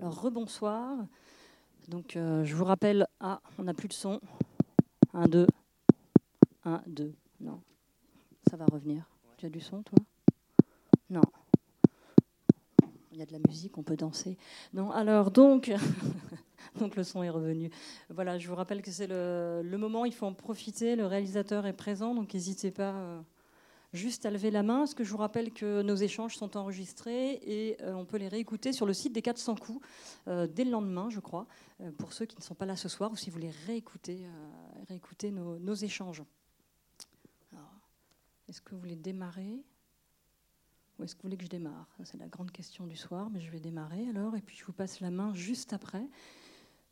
Alors, rebonsoir. Donc, euh, je vous rappelle. Ah, on n'a plus de son. 1, 2. 1, 2. Non. Ça va revenir. Tu as du son, toi? Non. Il y a de la musique, on peut danser. Non, alors, donc. le son est revenu. Voilà, je vous rappelle que c'est le, le, moment, il faut en profiter. Le réalisateur est présent, donc n'hésitez pas. Euh, juste à lever la main, parce que je vous rappelle que nos échanges sont enregistrés et euh, on peut les réécouter sur le site des 400 coups euh, dès le lendemain, je crois, euh, pour ceux qui ne sont pas là ce soir ou si vous voulez réécouter, nos échanges. Est-ce que vous voulez démarrer? Ou est-ce que vous voulez que je démarre? C'est la grande question du soir, mais je vais démarrer alors et puis je vous passe la main juste après.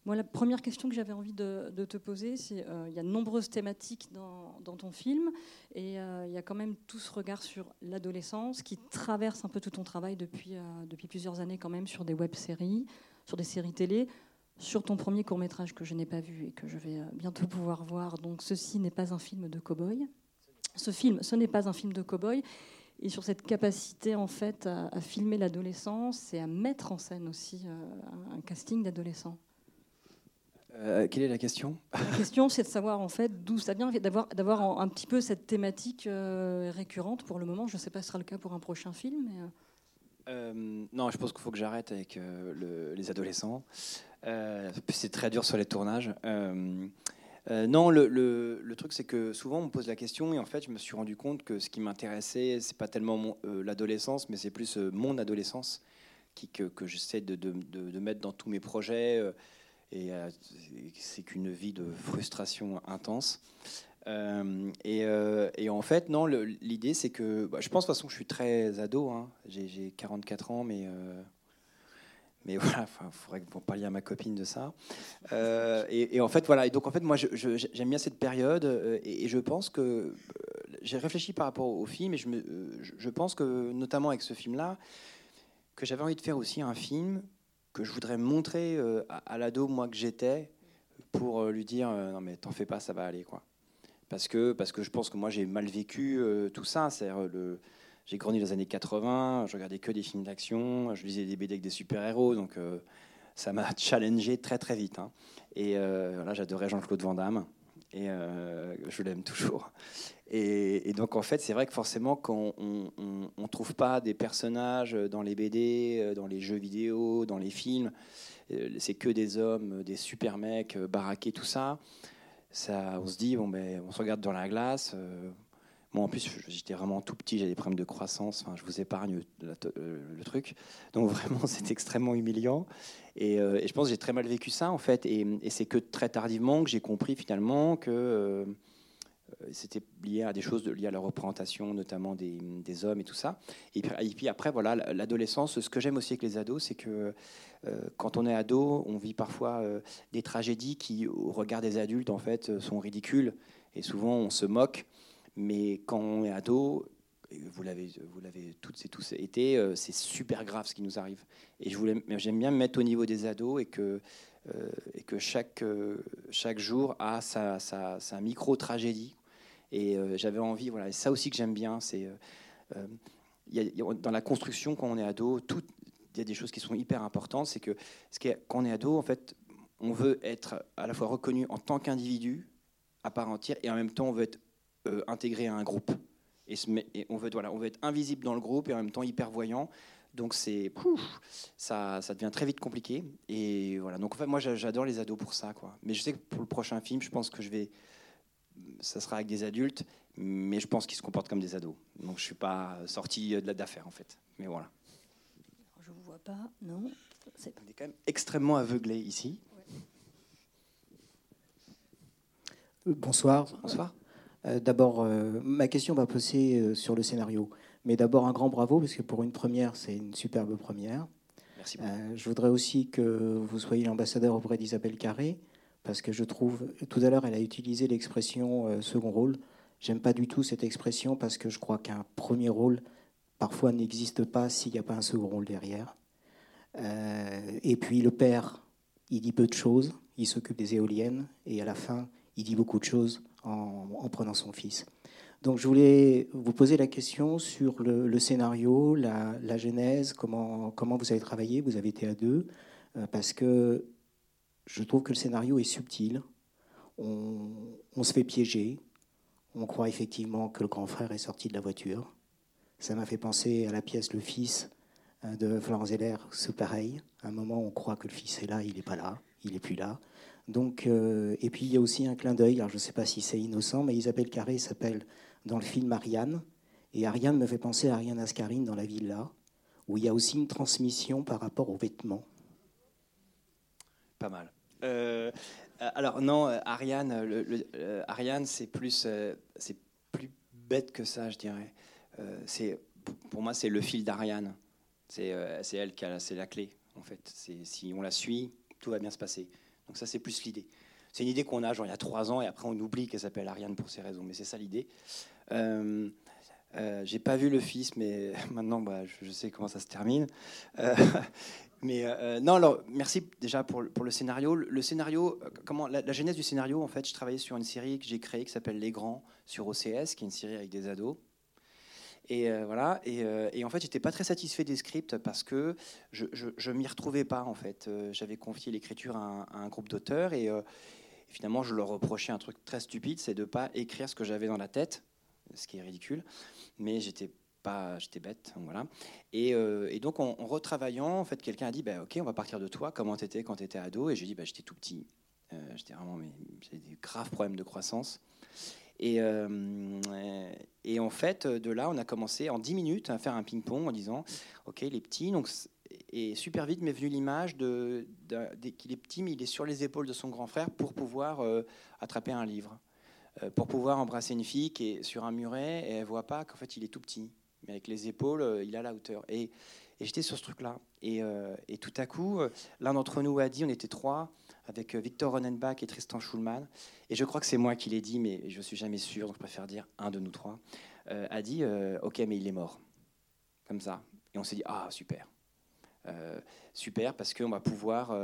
Moi, la première question que j'avais envie de, te poser, c'est euh, il y a de nombreuses thématiques dans, ton film, et euh, il y a quand même tout ce regard sur l'adolescence qui traverse un peu tout ton travail depuis, euh, plusieurs années quand même sur des web-séries, sur des séries télé, sur ton premier court-métrage que je n'ai pas vu et que je vais bientôt pouvoir voir. Donc, ceci n'est pas un film de cow-boy. Ce film, ce n'est pas un film de cow-boy. Et sur cette capacité en fait à, à filmer l'adolescence et à mettre en scène aussi un casting d'adolescents. Euh, quelle est la question? La question, c'est de savoir en fait d'où ça vient, d'avoir, un petit peu cette thématique euh, récurrente pour le moment. Je ne sais pas si ce sera le cas pour un prochain film. Euh. non, je pense qu'il faut que j'arrête avec les adolescents. c'est très dur sur les tournages. non, le, le, truc, c'est que souvent on me pose la question et en fait, je me suis rendu compte que ce qui m'intéressait, c'est pas tellement l'adolescence, mais c'est plus mon adolescence qui, que, que j'essaie de, de, de, mettre dans tous mes projets. Et euh, c'est qu'une vie de frustration intense. Euh, euh, et, en fait, non, l'idée c'est que bah, je pense de toute façon que je suis très ado. Hein. J'ai 44 ans, mais mais voilà, il faudrait que vous parliez à ma copine de ça. et, en fait, voilà. Et donc en fait, moi, j'aime bien cette période, et, je pense que j'ai réfléchi par rapport au film, et je, pense que notamment avec ce film-là, que j'avais envie de faire aussi un film que je voudrais montrer euh, à, l'ado moi que j'étais pour euh, lui dire euh, non mais t'en fais pas ça va aller quoi. Parce que parce que je pense que moi j'ai mal vécu tout ça. C'est le j'ai grandi dans les années 80 je regardais que des films d'action je lisais des BD avec des super héros donc ça m'a challengé très très vite hein. et là j'adorais Jean-Claude Van Damme et je l'aime toujours et, donc, en fait, c'est vrai que forcément, quand on ne trouve pas des personnages dans les BD, euh, dans les jeux vidéo, dans les films, euh, c'est que des hommes, des super mecs, euh, baraqués, tout ça, ça on se dit, bon, ben, on se regarde dans la glace. Moi, en plus, j'étais vraiment tout petit, j'ai des problèmes de croissance. Je vous épargne le, truc. Donc, vraiment, c'est extrêmement humiliant. Et, je pense que j'ai très mal vécu ça, en fait. Et, c'est que très tardivement que j'ai compris finalement que euh, c'était lié à des choses liées à la représentation, notamment des, hommes et tout ça. Et puis, après, voilà, l'adolescence, ce que j'aime aussi avec les ados, c'est que euh, quand on est ado, on vit parfois euh, des tragédies qui, au regard des adultes, en fait, sont ridicules. Et souvent, on se moque. Mais quand on est ado, vous l'avez, vous l'avez toutes et tous été, c'est super grave ce qui nous arrive. Et je voulais, j'aime bien me mettre au niveau des ados et que, et que chaque, chaque jour a sa, sa, sa micro-tragédie et euh, j'avais envie, voilà, et ça aussi que j'aime bien, c'est euh, euh, dans la construction quand on est ado, il y a des choses qui sont hyper importantes. C'est que ce quand on est ado, en fait, on veut être à la fois reconnu en tant qu'individu à part entière, et en même temps, on veut être intégré à un groupe. Et, et, on veut, voilà, on veut être invisible dans le groupe et en même temps hyper voyant. Donc c'est, ça, ça devient très vite compliqué. Et voilà. Donc en fait, moi, j'adore les ados pour ça, quoi. Mais je sais que pour le prochain film, je pense que je vais ça sera avec des adultes, mais je pense qu'ils se comportent comme des ados. Donc je ne suis pas sorti de la d'affaire en fait. Mais voilà. Je ne vous vois pas, non. On est quand même extrêmement aveuglé ici. Euh, bonsoir. Bonsoir. Euh, d'abord, euh, ma question va poser sur le scénario. Mais d'abord, un grand bravo, parce que pour une première, c'est une superbe première. Merci je voudrais aussi que vous soyez l'ambassadeur auprès d'Isabelle Carré parce que je trouve, tout à l'heure, elle a utilisé l'expression euh, second rôle. J'aime pas du tout cette expression parce que je crois qu'un premier rôle, parfois, n'existe pas s'il n'y a pas un second rôle derrière. Euh, et puis le père, il dit peu de choses, il s'occupe des éoliennes, et à la fin, il dit beaucoup de choses en, prenant son fils. Donc je voulais vous poser la question sur le, scénario, la, genèse, comment, vous avez travaillé, vous avez été à deux. parce que je trouve que le scénario est subtil. On, on, se fait piéger. On croit effectivement que le grand frère est sorti de la voiture. Ça m'a fait penser à la pièce Le Fils de Florence Zeller, c'est pareil. À un moment, on croit que le fils est là, il n'est pas là, il n'est plus là. Donc, euh, et puis il y a aussi un clin d'œil, alors je ne sais pas si c'est innocent, mais Isabelle Carré s'appelle dans le film Ariane. Et Ariane me fait penser à Ariane Ascarine dans La Villa, où il y a aussi une transmission par rapport aux vêtements. Pas mal. Euh, alors non, Ariane, Ariane, c'est plus, c'est plus bête que ça, je dirais. c'est, pour moi, c'est le fil d'Ariane. C'est elle qui a, la clé, en fait. Si on la suit, tout va bien se passer. Donc ça, c'est plus l'idée. C'est une idée qu'on a genre il y a trois ans et après on oublie qu'elle s'appelle Ariane pour ces raisons. Mais c'est ça l'idée. Euh, euh, j'ai pas vu le fils, mais maintenant bah, je, sais comment ça se termine. Euh, mais euh, non, alors merci déjà pour, pour le scénario. Le, scénario, comment la, genèse du scénario, en fait, je travaillais sur une série que j'ai créée qui s'appelle Les Grands sur OCS, qui est une série avec des ados. Et euh, voilà. Euh, et, en fait, j'étais pas très satisfait des scripts parce que je, je, m'y retrouvais pas. En fait, euh, j'avais confié l'écriture à, un groupe d'auteurs et, finalement, je leur reprochais un truc très stupide, c'est de pas écrire ce que j'avais dans la tête, ce qui est ridicule. Mais j'étais pas, j'étais bête, voilà. Et, donc, en, retravaillant, en fait, quelqu'un a dit, bah, ok, on va partir de toi. Comment t'étais quand t'étais ado? Et j'ai dit, bah, j'étais tout petit. j'étais vraiment, mais j'avais des graves problèmes de croissance. Et, euh, et, en fait, de là, on a commencé en 10 minutes à faire un ping-pong en disant Ok, il est petit. Donc, et super vite m'est venue l'image de, qu'il est petit, mais il est sur les épaules de son grand frère pour pouvoir euh, attraper un livre, euh, pour pouvoir embrasser une fille qui est sur un muret et elle voit pas qu'en fait il est tout petit, mais avec les épaules, il a la hauteur. Et, j'étais sur ce truc-là. Et, tout à coup, l'un d'entre nous a dit on était trois avec euh, Victor Ronenbach et Tristan Schulman. Et je crois que c'est moi qui l'ai dit, mais je suis jamais sûr, donc je préfère dire un de nous trois, euh, a dit euh, Ok, mais il est mort. Comme ça. Et on s'est dit Ah, super. super, parce qu'on va pouvoir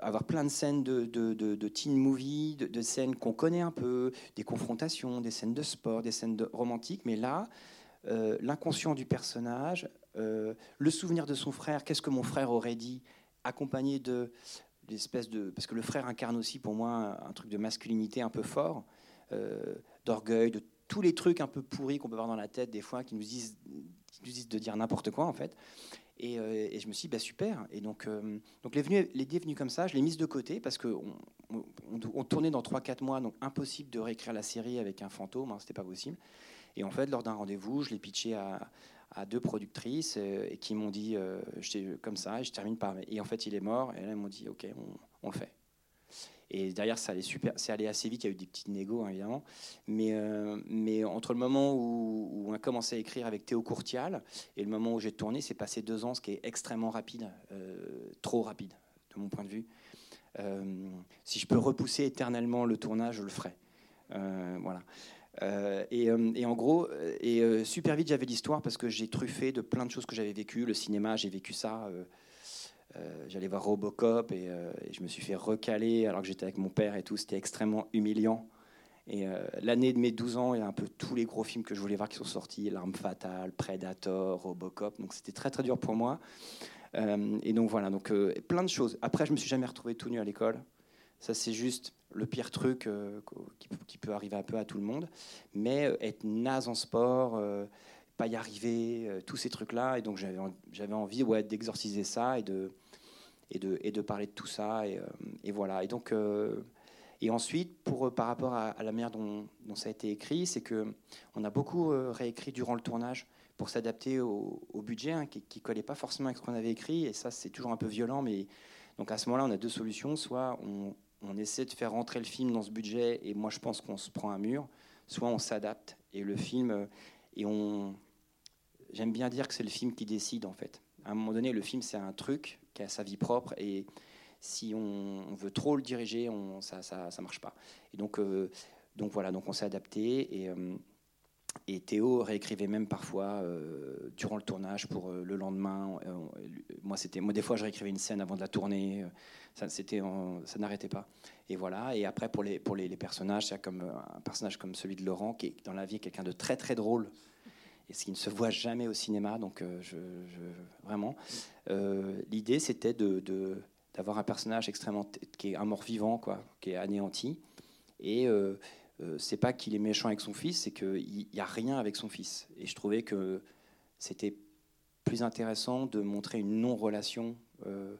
avoir plein de scènes de, teen movie, de, scènes qu'on connaît un peu, des confrontations, des scènes de sport, des scènes romantiques, mais là, l'inconscient du personnage, le souvenir de son frère, qu'est-ce que mon frère aurait dit accompagné de l'espèce de parce que le frère incarne aussi pour moi un truc de masculinité un peu fort, euh, d'orgueil, de tous les trucs un peu pourris qu'on peut avoir dans la tête des fois qui nous disent, nous disent de dire n'importe quoi en fait. Et, euh, et, je me suis dit, bah, super. Et donc, euh, donc l'idée est venue comme ça. Je l'ai mise de côté parce qu'on on, on, tournait dans 3-4 mois, donc impossible de réécrire la série avec un fantôme, hein, c'était pas possible. Et en fait, lors d'un rendez-vous, je l'ai pitché à, à deux productrices euh, et qui m'ont dit, euh, comme ça, je termine par, et en fait il est mort, et là ils m'ont dit, ok, on, le fait. Et derrière, ça allait super, c'est allé assez vite. Il y a eu des petites négos, hein, évidemment. Mais, euh, mais entre le moment où, on a commencé à écrire avec Théo Courtial et le moment où j'ai tourné, c'est passé deux ans, ce qui est extrêmement rapide, trop rapide, de mon point de vue. si je peux repousser éternellement le tournage, je le ferai. voilà. Euh, euh, et, en gros, euh, et super vite, j'avais l'histoire parce que j'ai truffé de plein de choses que j'avais vécues. Le cinéma, j'ai vécu ça. J'allais voir Robocop et, je me suis fait recaler alors que j'étais avec mon père et tout. C'était extrêmement humiliant. Et l'année de mes 12 ans, il y a un peu tous les gros films que je voulais voir qui sont sortis L'arme fatale, Predator, Robocop. Donc c'était très très dur pour moi. et donc voilà, donc plein de choses. Après, je me suis jamais retrouvé tout nu à l'école. Ça, c'est juste le pire truc euh, qui, peut arriver un peu à tout le monde. Mais euh, être naze en sport, euh, pas y arriver, tous ces trucs-là. Et donc j'avais envie ouais, d'exorciser ça et de, et, de, et de parler de tout ça. Et, voilà. Et donc. Et ensuite, pour, par rapport à, la manière dont, dont, ça a été écrit, c'est que on a beaucoup réécrit durant le tournage pour s'adapter au, budget hein, qui ne collait pas forcément avec ce qu'on avait écrit. Et ça, c'est toujours un peu violent. Mais donc à ce moment-là, on a deux solutions. Soit on, on essaie de faire rentrer le film dans ce budget et moi je pense qu'on se prend un mur, soit on s'adapte et le film euh, et on j'aime bien dire que c'est le film qui décide en fait. À un moment donné, le film c'est un truc qui a sa vie propre et si on, veut trop le diriger, ça, ça marche pas. Et donc euh, donc voilà, donc on s'est adapté et euh, et Théo réécrivait même parfois durant le tournage pour le lendemain. moi, c'était moi des fois je réécrivais une scène avant de la tournée ça, n'arrêtait pas. Et voilà. Et après, pour les, pour les, personnages, c'est comme un personnage comme celui de Laurent, qui est dans la vie quelqu'un de très très drôle et ce qui ne se voit jamais au cinéma. Donc, vraiment, l'idée, c'était de, d'avoir un personnage extrêmement qui est un mort vivant, quoi, qui est anéanti. Et c'est pas qu'il est méchant avec son fils, c'est qu'il n'y a rien avec son fils. Et je trouvais que c'était plus intéressant de montrer une non-relation. Euh,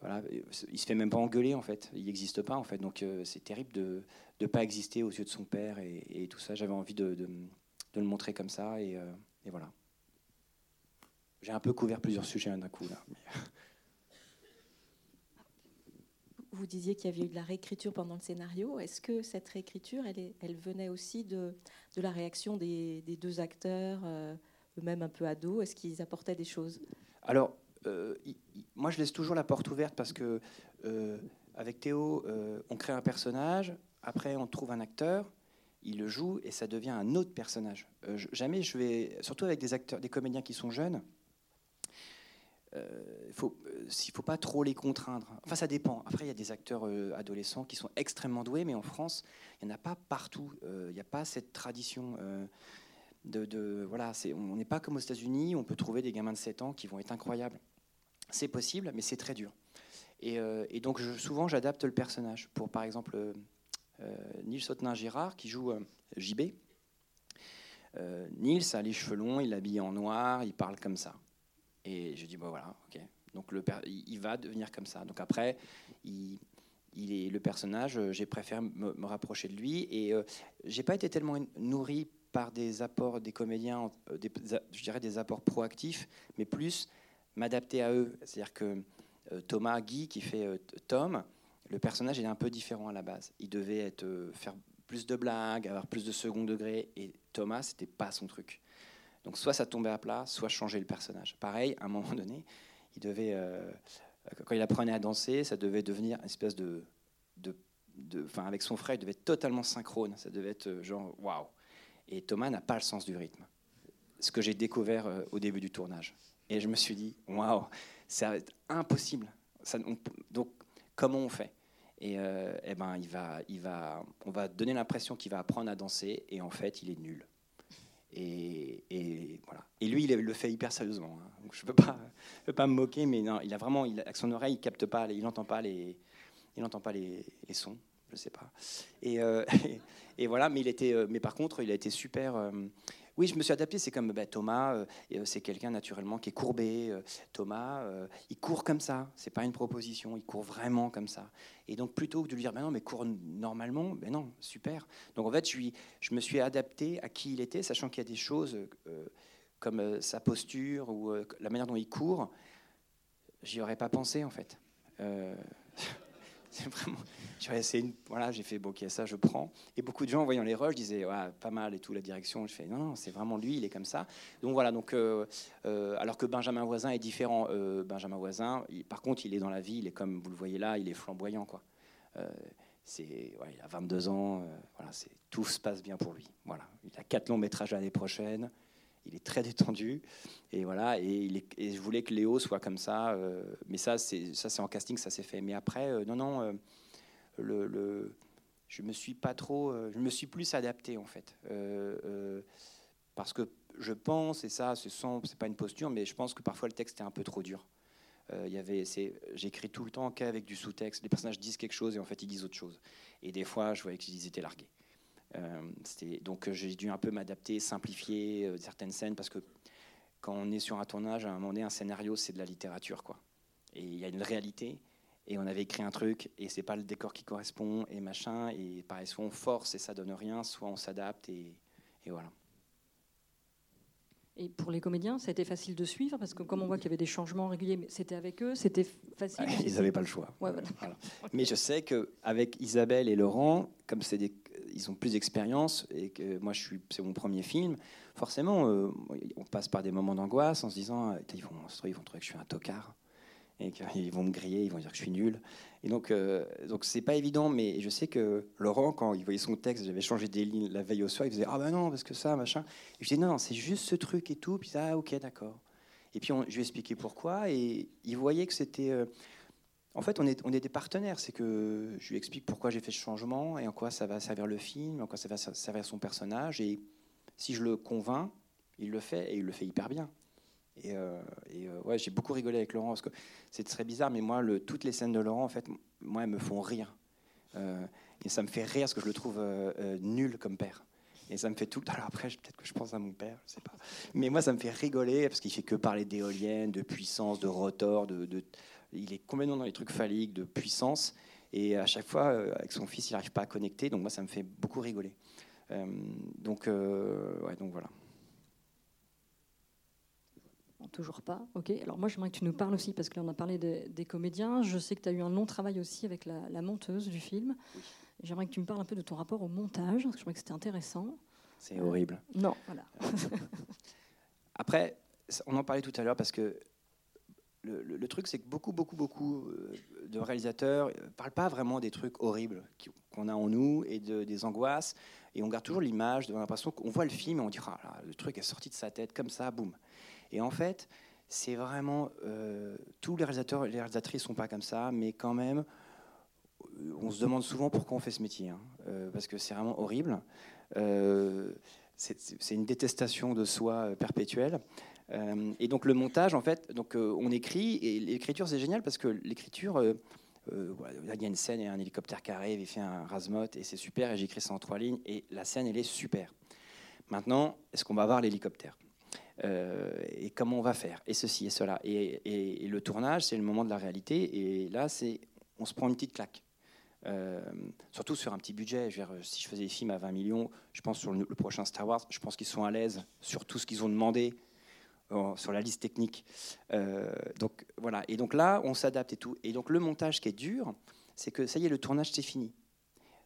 voilà, il se fait même pas engueuler en fait, il n'existe pas en fait, donc euh, c'est terrible de ne pas exister aux yeux de son père et, tout ça. J'avais envie de, le montrer comme ça et, euh, et voilà. J'ai un peu couvert plusieurs sujets d'un coup là. Vous disiez qu'il y avait eu de la réécriture pendant le scénario. Est-ce que cette réécriture, elle, elle venait aussi de, de la réaction des, des deux acteurs eux-mêmes un peu ados? Est-ce qu'ils apportaient des choses? Alors, euh, moi, je laisse toujours la porte ouverte parce que euh, avec Théo, euh, on crée un personnage, après on trouve un acteur, il le joue et ça devient un autre personnage. jamais je vais, surtout avec des acteurs, des comédiens qui sont jeunes, il faut, s'il faut pas trop les contraindre. Enfin, ça dépend. Après, il y a des acteurs adolescents qui sont extrêmement doués, mais en France, il n'y en a pas partout. Il n'y a pas cette tradition de, voilà, on n'est pas comme aux États-Unis, on peut trouver des gamins de 7 ans qui vont être incroyables. C'est possible, mais c'est très dur. Et, euh, donc souvent j'adapte le personnage. Pour par exemple euh, euh Nils Sautenin-Girard qui joue euh, JB. Nils a les cheveux longs, il est en noir, il parle comme ça. Et je dis bon voilà, ok. Donc il va devenir comme ça. Donc après, il, est le personnage. J'ai préféré me, rapprocher de lui et j'ai pas été tellement nourri par des apports des comédiens, euh, je dirais des apports proactifs, mais plus m'adapter à eux. C'est-à-dire que euh, Thomas Guy, qui fait euh, Tom, le personnage est un peu différent à la base. Il devait être, faire plus de blagues, avoir plus de second degré, et Thomas, c'était pas son truc. Donc soit ça tombait à plat, soit changer le personnage. Pareil, à un moment donné, il devait, quand il apprenait à danser, ça devait devenir une espèce de, de, de enfin avec son frère, il devait être totalement synchrone. Ça devait être genre waouh. Et Thomas n'a pas le sens du rythme. Ce que j'ai découvert euh, au début du tournage. Et je me suis dit, waouh, c'est impossible. Ça, donc, comment on fait? Et, euh, eh ben, il va, il va, on va donner l'impression qu'il va apprendre à danser, et en fait, il est nul. Et, voilà. Et lui, il le fait hyper sérieusement. Hein. Donc, je ne peux pas, peux pas me moquer, mais non, il a vraiment, il, avec son oreille, il capte pas, il n'entend pas les, il n'entend pas les, les sons je sais pas. Et, euh, et, voilà, mais il était, euh, mais par contre, il a été super. Euh, oui, je me suis adapté. C'est comme bah, Thomas, c'est quelqu'un naturellement qui est courbé. Thomas, il court comme ça. C'est pas une proposition. Il court vraiment comme ça. Et donc plutôt que de lui dire, ben non, mais court normalement, ben non, super. Donc en fait, je, je me suis adapté à qui il était, sachant qu'il y a des choses comme sa posture ou la manière dont il court. J'y aurais pas pensé en fait. C'est vraiment. Voilà, j'ai fait, bon, ok, ça, je prends. Et beaucoup de gens, en voyant les rushs, disaient, ouais, pas mal et tout, la direction. Je fais, non, non, c'est vraiment lui, il est comme ça. Donc voilà, donc, euh, euh, alors que Benjamin Voisin est différent. Euh, Benjamin Voisin, par contre, il est dans la vie, il est comme vous le voyez là, il est flamboyant, quoi. c'est, ouais, il a 22 ans, voilà, tout se passe bien pour lui. Voilà, il a quatre longs métrages l'année prochaine il est très détendu. Et voilà et, je voulais que Léo soit comme ça euh, mais ça c'est ça c'est en casting ça s'est fait. Mais après euh, non non euh, je me suis pas trop je me suis plus adapté en fait. Parce que je pense et ça ce sont c'est pas une posture mais je pense que parfois le texte est un peu trop dur. Il y avait j'écris tout le temps qu'avec du sous-texte. Les personnages disent quelque chose et en fait ils disent autre chose. Et des fois je voyais qu'ils étaient largués donc euh, j'ai dû un peu m'adapter, simplifier euh, certaines scènes parce que quand on est sur un tournage, à un moment donné, un scénario, c'est de la littérature. Quoi. Et il y a une réalité, et on avait écrit un truc, et c'est pas le décor qui correspond, et machin, et pareil, soit on force et ça donne rien, soit on s'adapte, et, et, voilà. Et pour les comédiens, ça a été facile de suivre, parce que comme on voit qu'il y avait des changements réguliers, mais c'était avec eux, c'était facile. ils n'avaient pas le choix. Mais je sais qu'avec Isabelle et Laurent, comme c'est des ils ont plus d'expérience et que moi je suis c'est mon premier film forcément euh, on passe par des moments d'angoisse en se disant ils vont ils vont trouver que je suis un tocard et qu'ils vont me griller ils vont dire que je suis nul. Et donc euh, donc c'est pas évident mais je sais que Laurent quand il voyait son texte j'avais changé des lignes la veille au soir il faisait ah ben non parce que ça machin. Et je disais non, c'est juste ce truc et tout. Puis ah ok d'accord. Et puis je lui ai expliqué pourquoi et il voyait que c'était euh, en fait, on est, des partenaires. C'est que je lui explique pourquoi j'ai fait ce changement et en quoi ça va servir le film, en quoi ça va servir son personnage. Et si je le convainc, il le fait et il le fait hyper bien. Et, euh, euh, ouais, j'ai beaucoup rigolé avec Laurent parce que c'est très bizarre, mais moi, toutes les scènes de Laurent, en fait, moi, elles me font rire. Euh, et ça me fait rire parce que je le trouve nul comme père. Et ça me fait tout. Alors après, peut-être que je pense à mon père, je sais pas. Mais moi, ça me fait rigoler parce qu'il fait que parler d'éoliennes, de puissance, de rotor. De, de, il est complètement dans les trucs phalliques, de puissance. Et à chaque fois, avec son fils, il n'arrive pas à connecter. Donc moi, ça me fait beaucoup rigoler. donc, ouais, donc voilà toujours pas. Ok. Alors moi, j'aimerais que tu nous parles aussi, parce que là, on a parlé des, comédiens. Je sais que tu as eu un long travail aussi avec la, monteuse du film. J'aimerais que tu me parles un peu de ton rapport au montage, parce que je trouvais que c'était intéressant. C'est horrible. Non, voilà. Après, on en parlait tout à l'heure, parce que le, truc, c'est que beaucoup, beaucoup, beaucoup euh, de réalisateurs ne euh, parlent pas vraiment des trucs horribles qu'on a en nous et de, des angoisses. Et on garde toujours l'image, a l'impression qu'on voit le film et on dit ah, le truc est sorti de sa tête comme ça, boum. Et en fait, c'est vraiment. Euh, tous les réalisateurs et les réalisatrices ne sont pas comme ça, mais quand même, on se demande souvent pourquoi on fait ce métier, hein, parce que c'est vraiment horrible. c'est une détestation de soi perpétuelle. Et donc le montage, en fait, donc on écrit et l'écriture c'est génial parce que l'écriture, il y a une scène et un hélicoptère qui arrive, il fait un rasmote et c'est super et j'écris ça en trois lignes et la scène elle est super. Maintenant, est-ce qu'on va voir l'hélicoptère? Euh, et comment on va faire, et ceci et cela. Et, le tournage, c'est le moment de la réalité, et là, c'est on se prend une petite claque. Euh, surtout sur un petit budget. Si je faisais des films à 20 millions, je pense sur le, prochain Star Wars, je pense qu'ils sont à l'aise sur tout ce qu'ils ont demandé, euh, sur la liste technique. donc voilà. Et donc là, on s'adapte et tout. Et donc le montage qui est dur, c'est que ça y est, le tournage c'est fini.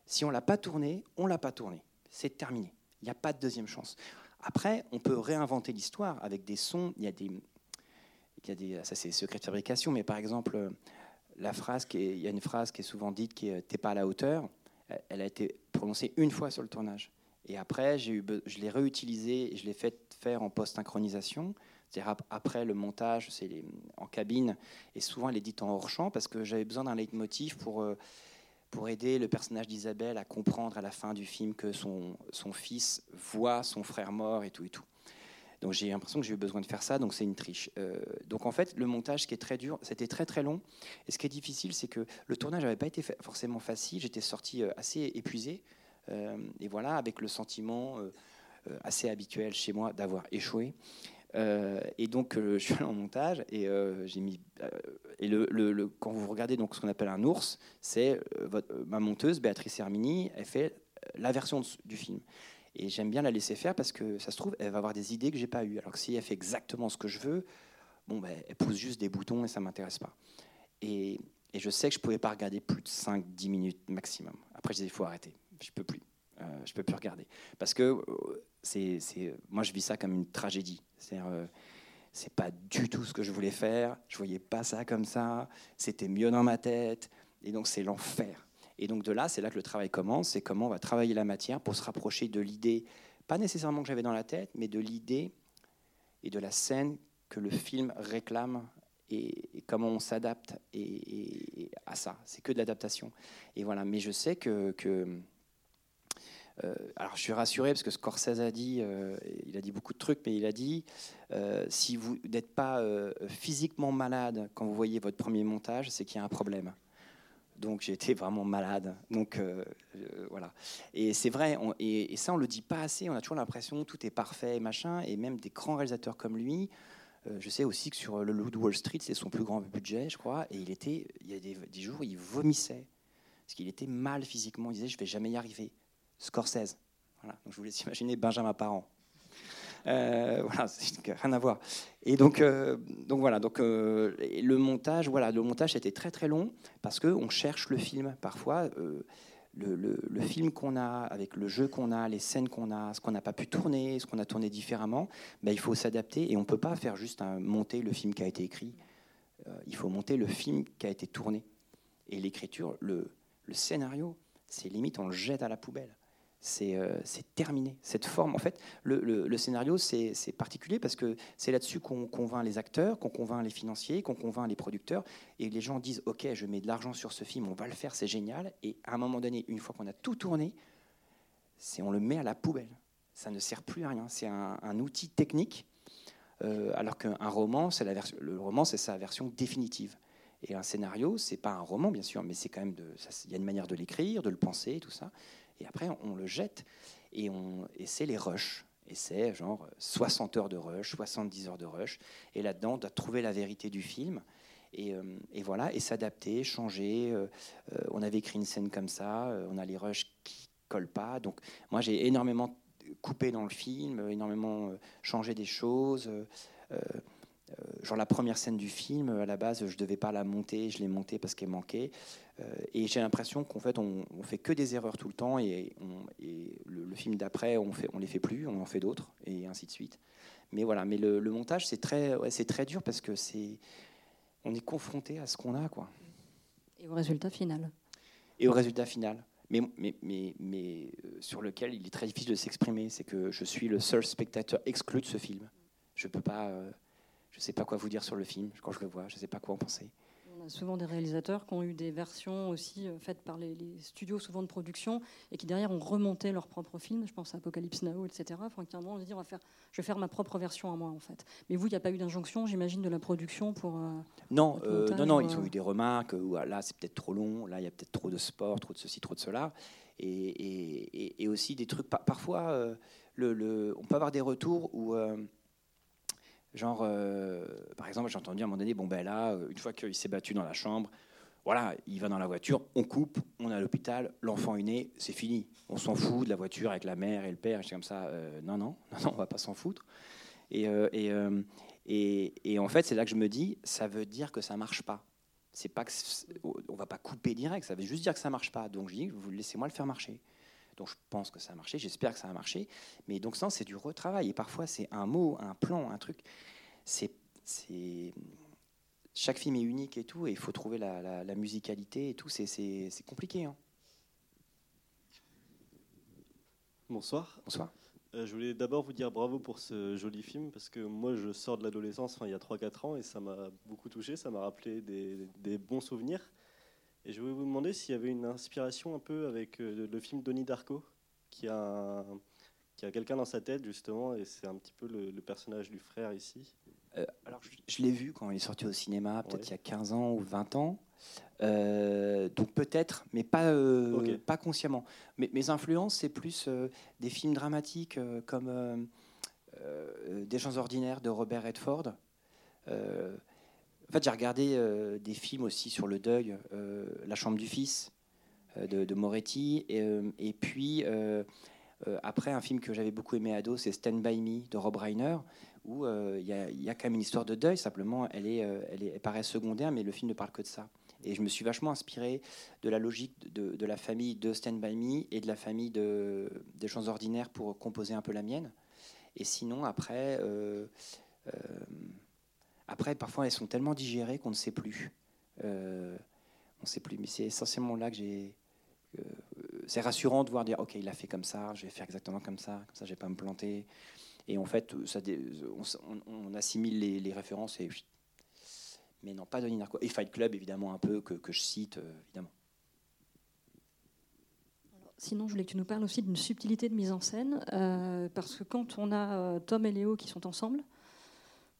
Si on l'a pas tourné, on l'a pas tourné. C'est terminé. Il n'y a pas de deuxième chance. Après, on peut réinventer l'histoire avec des sons. Il y a des, il y a des ça c'est secret de fabrication, mais par exemple, la phrase qui il y a une phrase qui est souvent dite qui est "t'es pas à la hauteur". Elle a été prononcée une fois sur le tournage. Et après, j'ai eu, je l'ai réutilisée et je l'ai fait faire en post-synchronisation. Après le montage, c'est en cabine, et souvent elle est dite en hors champ parce que j'avais besoin d'un leitmotiv pour euh, pour aider le personnage d'Isabelle à comprendre à la fin du film que son, son fils voit son frère mort et tout et tout. Donc j'ai l'impression que j'ai eu besoin de faire ça, donc c'est une triche. Euh, donc en fait, le montage, qui est très dur, c'était très très long. Et ce qui est difficile, c'est que le tournage n'avait pas été forcément facile. J'étais sorti euh, assez épuisé. Et voilà, avec le sentiment assez habituel chez moi d'avoir échoué. Euh, et donc, euh, je suis allé en montage et euh, j'ai mis. et le, le, quand vous regardez donc ce qu'on appelle un ours, c'est ma monteuse Béatrice Hermini, elle fait la version du film. Et j'aime bien la laisser faire parce que ça se trouve, elle va avoir des idées que j'ai pas eues. Alors que si elle fait exactement ce que je veux, bon, ben, elle pousse juste des boutons et ça m'intéresse pas. Et, et, je sais que je pouvais pas regarder plus de 5-10 minutes maximum. Après, je disais, il faut arrêter. Je peux plus. Je peux plus regarder. Parce que c'est, moi, je vis ça comme une tragédie. C'est, euh, c'est pas du tout ce que je voulais faire. Je voyais pas ça comme ça. C'était mieux dans ma tête. Et donc, c'est l'enfer. Et donc, de là, c'est là que le travail commence. C'est comment on va travailler la matière pour se rapprocher de l'idée, pas nécessairement que j'avais dans la tête, mais de l'idée et de la scène que le film réclame et, comment on s'adapte et, à ça. C'est que de l'adaptation. Et voilà. Mais je sais que, que euh, alors je suis rassuré parce que Scorsese a dit, euh, il a dit beaucoup de trucs, mais il a dit euh, si vous n'êtes pas physiquement malade quand vous voyez votre premier montage, c'est qu'il y a un problème. Donc j'ai été vraiment malade. Donc voilà. Et c'est vrai, et, ça on le dit pas assez. On a toujours l'impression tout est parfait, machin. Et même des grands réalisateurs comme lui, je sais aussi que sur le Loup Wall Street, c'est son plus grand budget, je crois. Et il était, il y a des, des jours, il vomissait parce qu'il était mal physiquement. Il disait je vais jamais y arriver. Scorsese. Voilà. Donc, je vous laisse imaginer Benjamin Parent. Euh, voilà, rien à voir. Et donc, euh, donc voilà. Donc euh, le montage, voilà, le montage était très très long parce que on cherche le film. Parfois, le, film qu'on a, avec le jeu qu'on a, les scènes qu'on a, ce qu'on n'a pas pu tourner, ce qu'on a tourné différemment, ben, il faut s'adapter et on peut pas faire juste monter le film qui a été écrit. il faut monter le film qui a été tourné. Et l'écriture, le, le scénario, c'est limite on le jette à la poubelle. Euh, c'est terminé. Cette forme, en fait, le, scénario, c'est particulier parce que c'est là-dessus qu'on convainc les acteurs, qu'on convainc les financiers, qu'on convainc les producteurs. Et les gens disent Ok, je mets de l'argent sur ce film, on va le faire, c'est génial. Et à un moment donné, une fois qu'on a tout tourné, on le met à la poubelle. ça ne sert plus à rien. C'est un, outil technique, euh, alors qu'un roman, le roman, c'est sa version définitive. Et un scénario, c'est pas un roman, bien sûr, mais c'est quand même. Il y a une manière de l'écrire, de le penser, tout ça. Et après, on le jette. Et, et c'est les rushs. Et c'est genre 60 heures de rush, 70 heures de rush. Et là-dedans, on doit trouver la vérité du film. Et, euh, et voilà, et s'adapter, changer. Euh, on avait écrit une scène comme ça, on a les rushs qui collent pas. Donc, moi, j'ai énormément coupé dans le film, énormément changé des choses. Euh, genre la première scène du film, à la base, je devais pas la monter, je l'ai montée parce qu'elle manquait. Euh, et j'ai l'impression qu'en fait, on, fait que des erreurs tout le temps, et, le, film d'après, on fait, on les fait plus, on en fait d'autres, et ainsi de suite. Mais voilà, mais le, montage, c'est très, c'est très dur parce que c'est, on est confronté à ce qu'on a, quoi. Et au résultat final. Et au résultat final. Mais, mais, mais, mais euh, sur lequel il est très difficile de s'exprimer, c'est que je suis le seul spectateur exclu de ce film. Je peux pas. Je ne sais pas quoi vous dire sur le film quand je le vois, je ne sais pas quoi en penser. On a souvent des réalisateurs qui ont eu des versions aussi euh, faites par les, studios, souvent de production, et qui derrière ont remonté leur propre film. Je pense à Apocalypse Now, etc. Enfin, qu'à un moment, on se dit, on va faire, je vais faire ma propre version à moi, en fait. Mais vous, il n'y a pas eu d'injonction, j'imagine, de la production pour. Euh, non, euh, non, non, ils ont eu des remarques. Où, là, c'est peut-être trop long. Là, il y a peut-être trop de sport, trop de ceci, trop de cela. Et, et, aussi des trucs. Parfois, le, le, on peut avoir des retours où Genre, euh, par exemple, j'ai entendu à un moment donné, bon ben là, euh, une fois qu'il s'est battu dans la chambre, voilà, il va dans la voiture, on coupe, on est à l'hôpital, l'enfant est né, c'est fini. On s'en fout de la voiture avec la mère et le père, et comme ça. Euh, non, non, non, on va pas s'en foutre. Et, et, et, en fait, c'est là que je me dis, ça veut dire que ça marche pas. C'est pas que on va pas couper direct, ça veut juste dire que ça marche pas. Donc je dis, laissez-moi le faire marcher. Donc je pense que ça a marché, j'espère que ça a marché. Mais donc ça, c'est du retravail. Et parfois, c'est un mot, un plan, un truc. C'est, chaque film est unique et tout, et il faut trouver la, musicalité et tout. C'est, compliqué. Hein. Bonsoir. Bonsoir. Euh, je voulais d'abord vous dire bravo pour ce joli film, parce que moi, je sors de l'adolescence il y a 3-4 ans, et ça m'a beaucoup touché, ça m'a rappelé des bons souvenirs. Et je voulais vous demander s'il y avait une inspiration un peu avec euh, le film Donnie Darko, qui a, qui a quelqu'un dans sa tête justement, et c'est un petit peu le, personnage du frère ici. Euh, alors je, l'ai vu quand il est sorti au cinéma, peut-être il y a 15 ans ou 20 ans. Euh, donc peut-être, mais pas, pas consciemment. Mais, mes influences, c'est plus des films dramatiques comme Des gens ordinaires de Robert Redford. Fait, j'ai regardé euh, des films aussi sur le deuil, euh, La chambre du fils euh, de, Moretti, et, puis après un film que j'avais beaucoup aimé ado, c'est Stand by Me de Rob Reiner, où il y, a quand même une histoire de deuil. Simplement, elle est, elle paraît secondaire, mais le film ne parle que de ça. Et je me suis vachement inspiré de la logique de, la famille de Stand By Me et de la famille de, des gens ordinaires pour composer un peu la mienne. Et sinon, après, après, parfois, elles sont tellement digérées qu'on ne sait plus. Euh, on ne sait plus. Mais c'est essentiellement là que j'ai. Euh, c'est rassurant de voir dire ok, il a fait comme ça, je vais faire exactement comme ça, comme ça, je vais pas me planter. Et en fait, on, assimile les, références et mais non, pas Donnie Narco. Et Fight Club, évidemment, un peu, que, que je cite, euh, évidemment. Sinon, je voulais que tu nous parles aussi d'une subtilité de mise en scène, parce que quand on a Tom et Léo qui sont ensemble,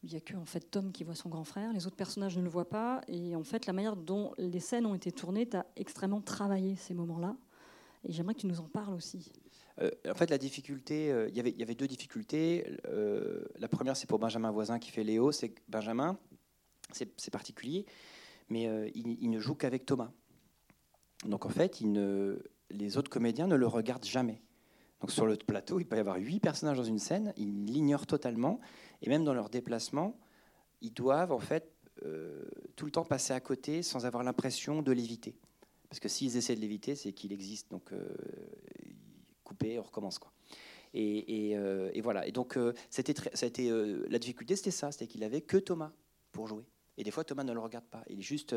il n'y a que en fait Tom qui voit son grand frère, les autres personnages ne le voient pas. Et en fait, la manière dont les scènes ont été tournées, tu as extrêmement travaillé ces moments-là. Et j'aimerais que tu nous en parles aussi. Euh, en fait, la difficulté, euh, il y avait deux difficultés. Euh, la première, c'est pour Benjamin Voisin qui fait Léo. C'est Benjamin, c'est particulier, mais il, ne joue qu'avec Thomas. Donc en fait, les autres comédiens ne le regardent jamais. Donc sur le plateau, il peut y avoir huit personnages dans une scène, ils l'ignorent totalement. Et même dans leur déplacement, ils doivent en fait euh, tout le temps passer à côté sans avoir l'impression de l'éviter. Parce que s'ils essaient de l'éviter, c'est qu'il existe. Donc, euh, couper, on recommence. Quoi. Et, euh, voilà. Et donc, c'était été, la difficulté, c'était ça c'était qu'il avait que Thomas pour jouer. Et des fois, Thomas ne le regarde pas. Il est juste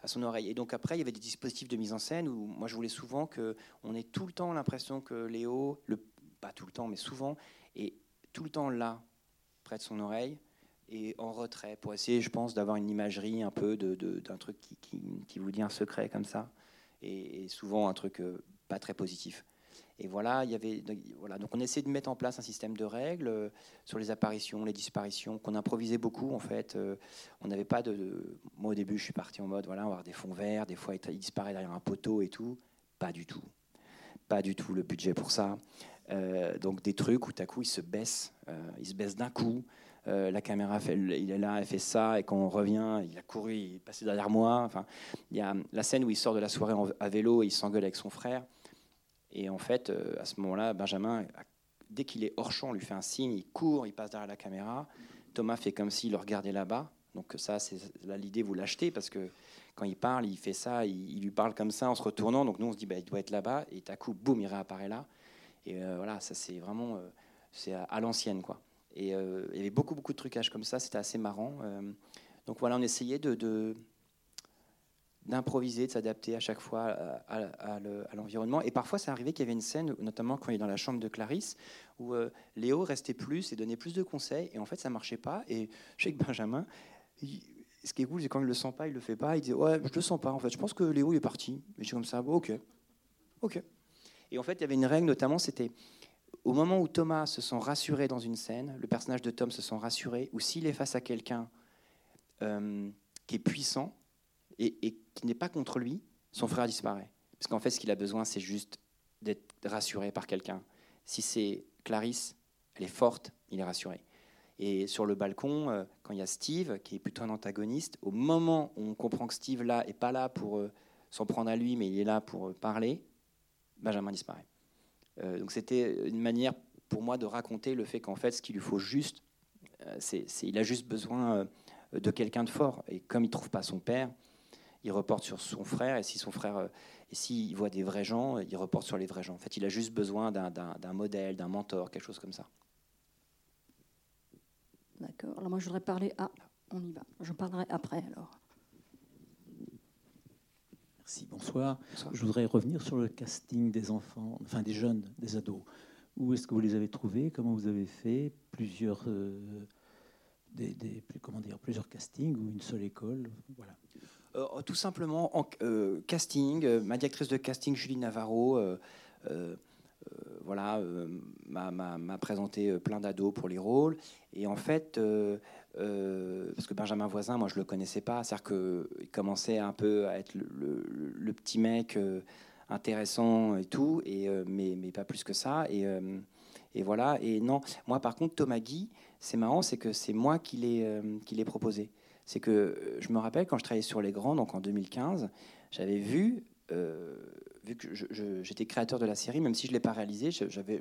à son oreille. Et donc, après, il y avait des dispositifs de mise en scène où moi, je voulais souvent qu'on ait tout le temps l'impression que Léo, le, pas tout le temps, mais souvent, est tout le temps là près de son oreille et en retrait pour essayer, je pense, d'avoir une imagerie un peu d'un de, truc qui, qui, vous dit un secret comme ça et, souvent un truc euh, pas très positif. Et voilà, il y avait, voilà, donc on essayait de mettre en place un système de règles euh, sur les apparitions, les disparitions, qu'on improvisait beaucoup en fait. Euh, on n'avait pas de, Moi au début, je suis parti en mode, voilà, avoir des fonds verts, des fois il disparaît derrière un poteau et tout. Pas du tout. Pas du tout le budget pour ça. Euh, donc des trucs où tout à coup il se baisse, il se baisse d'un coup. la caméra, il est là, elle fait ça, et quand on revient, il a couru, il est passé derrière moi. Enfin, il y a la scène où il sort de la soirée à vélo et il s'engueule avec son frère. Et en fait, euh, à ce moment-là, Benjamin, dès qu'il est hors champ, on lui fait un signe, il court, il passe derrière la caméra. Thomas fait comme s'il le regardait là-bas. Donc ça, c'est l'idée, vous l'achetez, parce que quand il parle, il fait ça, il, lui parle comme ça en se retournant. Donc nous, on se dit, bah, il doit être là-bas. Et à coup, boum, il réapparaît là. Et euh, voilà, ça c'est vraiment euh, c'est à, l'ancienne. quoi. Et il y avait beaucoup, beaucoup de trucages comme ça, c'était assez marrant. donc voilà, on essayait de d'improviser, de s'adapter à chaque fois à, l'environnement. Et parfois, ça arrivait qu'il y avait une scène, notamment quand il est dans la chambre de Clarisse, où euh, Léo restait plus et donnait plus de conseils. Et en fait, ça marchait pas. Et je sais que Benjamin, ce qui est cool, c'est quand il le sent pas, il le fait pas. Il dit ouais, je le sens pas. En fait, je pense que Léo est parti. Et je suis comme ça, ok, ok. Et en fait, il y avait une règle, notamment, c'était au moment où Thomas se sent rassuré dans une scène, le personnage de Tom se sent rassuré, ou s'il est face à quelqu'un euh, qui est puissant, et, qui n'est pas contre lui, son frère disparaît. Parce qu'en fait, ce qu'il a besoin, c'est juste d'être rassuré par quelqu'un. Si c'est Clarisse, elle est forte, il est rassuré. Et sur le balcon, euh, quand il y a Steve, qui est plutôt un antagoniste, au moment où on comprend que Steve là est pas là pour euh, s'en prendre à lui, mais il est là pour euh, parler, Benjamin disparaît. donc c'était une manière pour moi de raconter le fait qu'en fait, ce qu'il lui faut juste, c'est, il a juste besoin de quelqu'un de fort. Et comme il trouve pas son père, il reporte sur son frère, et si son frère, euh, et s'il voit des vrais gens, il reporte sur les vrais gens. En fait, il a juste besoin d'un modèle, d'un mentor, quelque chose comme ça. D'accord. Alors moi, je voudrais parler. Ah, on y va. Je parlerai après alors. Merci, bonsoir. Je voudrais revenir sur le casting des enfants, enfin des jeunes, des ados. Où est-ce que vous les avez trouvés? Comment vous avez fait? Plusieurs, euh, des, comment dire, plusieurs castings ou une seule école? Voilà. Euh, tout simplement en euh, casting. Euh, ma directrice de casting, Julie Navarro, voilà, m'a présenté plein d'ados pour les rôles. Et en fait, parce que Benjamin Voisin, moi je le connaissais pas, c'est-à-dire qu'il commençait un peu à être le, petit mec intéressant et tout, et, mais, mais, pas plus que ça. Et, et, voilà. Et non, moi par contre, Thomas Guy, c'est marrant, c'est que c'est moi qui l'ai proposé c'est que euh, je me rappelle quand je travaillais sur Les Grands, donc en 2015, j'avais vu, euh, vu que j'étais créateur de la série, même si je ne l'ai pas réalisé, j'avais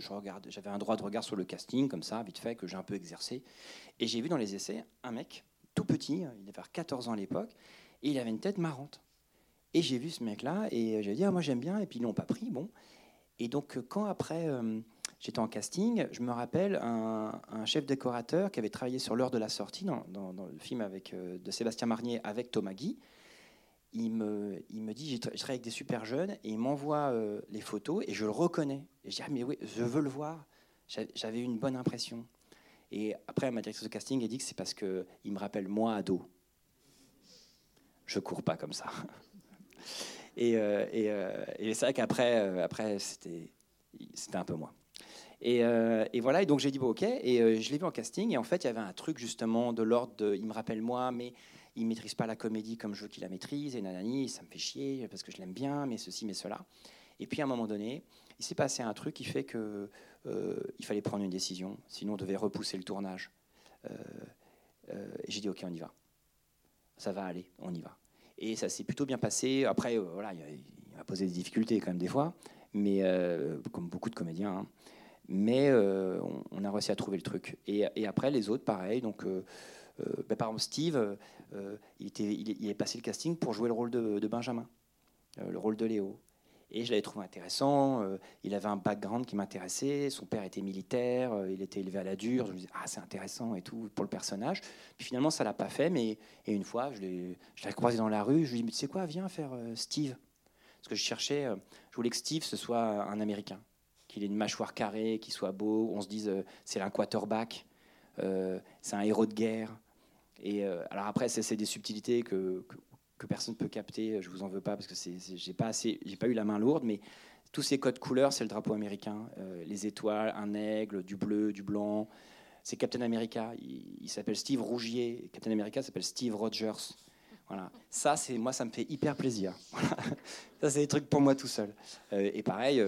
un droit de regard sur le casting, comme ça, vite fait, que j'ai un peu exercé. Et j'ai vu dans les essais un mec tout petit, il avait 14 ans à l'époque, et il avait une tête marrante. Et j'ai vu ce mec-là, et j'ai dit, ah, moi j'aime bien, et puis ils l'ont pas pris, bon. Et donc, quand après, euh, j'étais en casting, je me rappelle un, chef décorateur qui avait travaillé sur l'heure de la sortie dans, le film avec, euh, de Sébastien Marnier avec Thomas Guy. Il me, dit, j'ai travaillé avec des super jeunes, et il m'envoie euh, les photos, et je le reconnais. Et je dis, ah mais oui, je veux le voir. J'avais une bonne impression. Et après, ma directrice de casting a dit que c'est parce qu'il me rappelle moi ado. Je cours pas comme ça. Et, euh, et, c'est vrai qu'après, après, c'était un peu Euh, et, voilà, et donc j'ai dit bon, ok, et euh, je l'ai vu en casting, et en fait il y avait un truc justement de l'ordre de, il me rappelle moi, mais il maîtrise pas la comédie comme je veux qu'il la maîtrise, et nanani, ça me fait chier parce que je l'aime bien, mais ceci, mais cela. Et puis à un moment donné, il s'est passé un truc qui fait que euh, il fallait prendre une décision, sinon on devait repousser le tournage. j'ai dit ok, on y va, ça va aller, on y va. Et ça s'est plutôt bien passé. Après, voilà, il, m'a posé des difficultés quand même des fois, mais comme beaucoup de comédiens. Hein. Mais euh, on, a réussi à trouver le truc. Et, après, les autres, pareil. Donc, euh, euh, bah, par exemple, Steve, il, était, est passé le casting pour jouer le rôle de, Benjamin, le rôle de Léo. Et je l'avais trouvé intéressant. il avait un background qui m'intéressait. Son père était militaire. il était élevé à la dure. Je me disais, ah, c'est intéressant et tout pour le personnage. Puis finalement, ça l'a pas fait. Mais et une fois, je l'ai croisé dans la rue. Je lui ai dit, mais tu sais quoi, viens faire Steve. Parce que je cherchais, je voulais que Steve ce soit un Américain qu'il ait une mâchoire carrée, qu'il soit beau. On se dise euh, c'est un quarterback, euh, c'est un héros de guerre. Et euh, alors après, c'est des subtilités que, que, personne ne peut capter. Je vous en veux pas parce que j'ai pas assez, pas eu la main lourde, mais tous ces codes couleurs, c'est le drapeau américain. les étoiles, un aigle, du bleu, du blanc. C'est Captain America. Il, s'appelle Steve Rougier. Captain America s'appelle Steve Rogers. Voilà. Ça, c'est moi, ça me fait hyper plaisir. Ça, c'est des trucs pour moi tout seul. et pareil,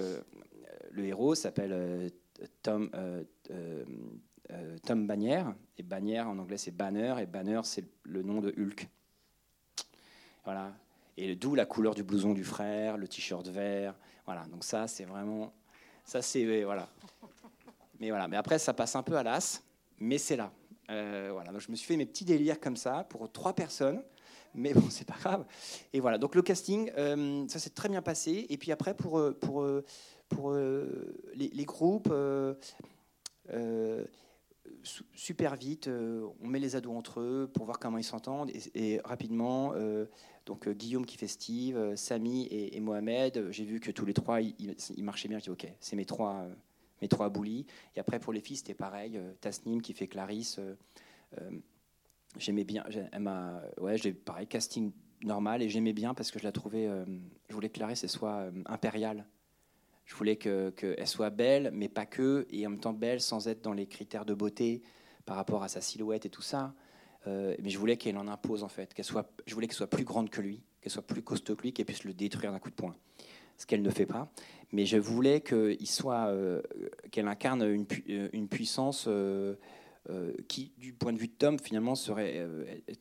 le héros s'appelle Tom, Tom Bannier. Et Bannier, en anglais, c'est Banner. Et Banner, c'est le nom de Hulk. Voilà. Et d'où la couleur du blouson du frère, le t-shirt vert. Voilà. Donc ça, c'est vraiment. Ça, c'est. Voilà. Mais voilà. Mais après, ça passe un peu à l'as. Mais c'est là. Euh, voilà. Donc je me suis fait mes petits délires comme ça pour trois personnes. Mais bon, c'est pas grave. Et voilà. Donc le casting, euh, ça s'est très bien passé. Et puis après, pour, euh, pour, pour les, les, groupes super vite, euh, on met les ados entre eux pour voir comment ils s'entendent et, rapidement. Euh, donc euh, Guillaume qui fait Steve, Samy et, Mohamed, j'ai vu que tous les trois ils, marchaient bien. J'ai dit ok, c'est mes trois mes trois boulis. Et après pour les filles c'était pareil. Tasnim qui fait Clarisse, j'aimais bien. M'a ouais j'ai pareil casting normal et j'aimais bien parce que je la trouvais. je voulais que Clarisse soit impériale. Je voulais qu'elle soit belle, mais pas que, et en même temps belle sans être dans les critères de beauté par rapport à sa silhouette et tout ça. Euh, mais je voulais qu'elle en impose en fait, qu'elle soit, je voulais qu'elle soit plus grande que lui, qu'elle soit plus costaud que lui, qu'elle puisse le détruire d'un coup de poing. Ce qu'elle ne fait pas. Mais je voulais qu'il soit, euh, qu'elle incarne une, euh, puissance qui, du point de vue de Tom, finalement serait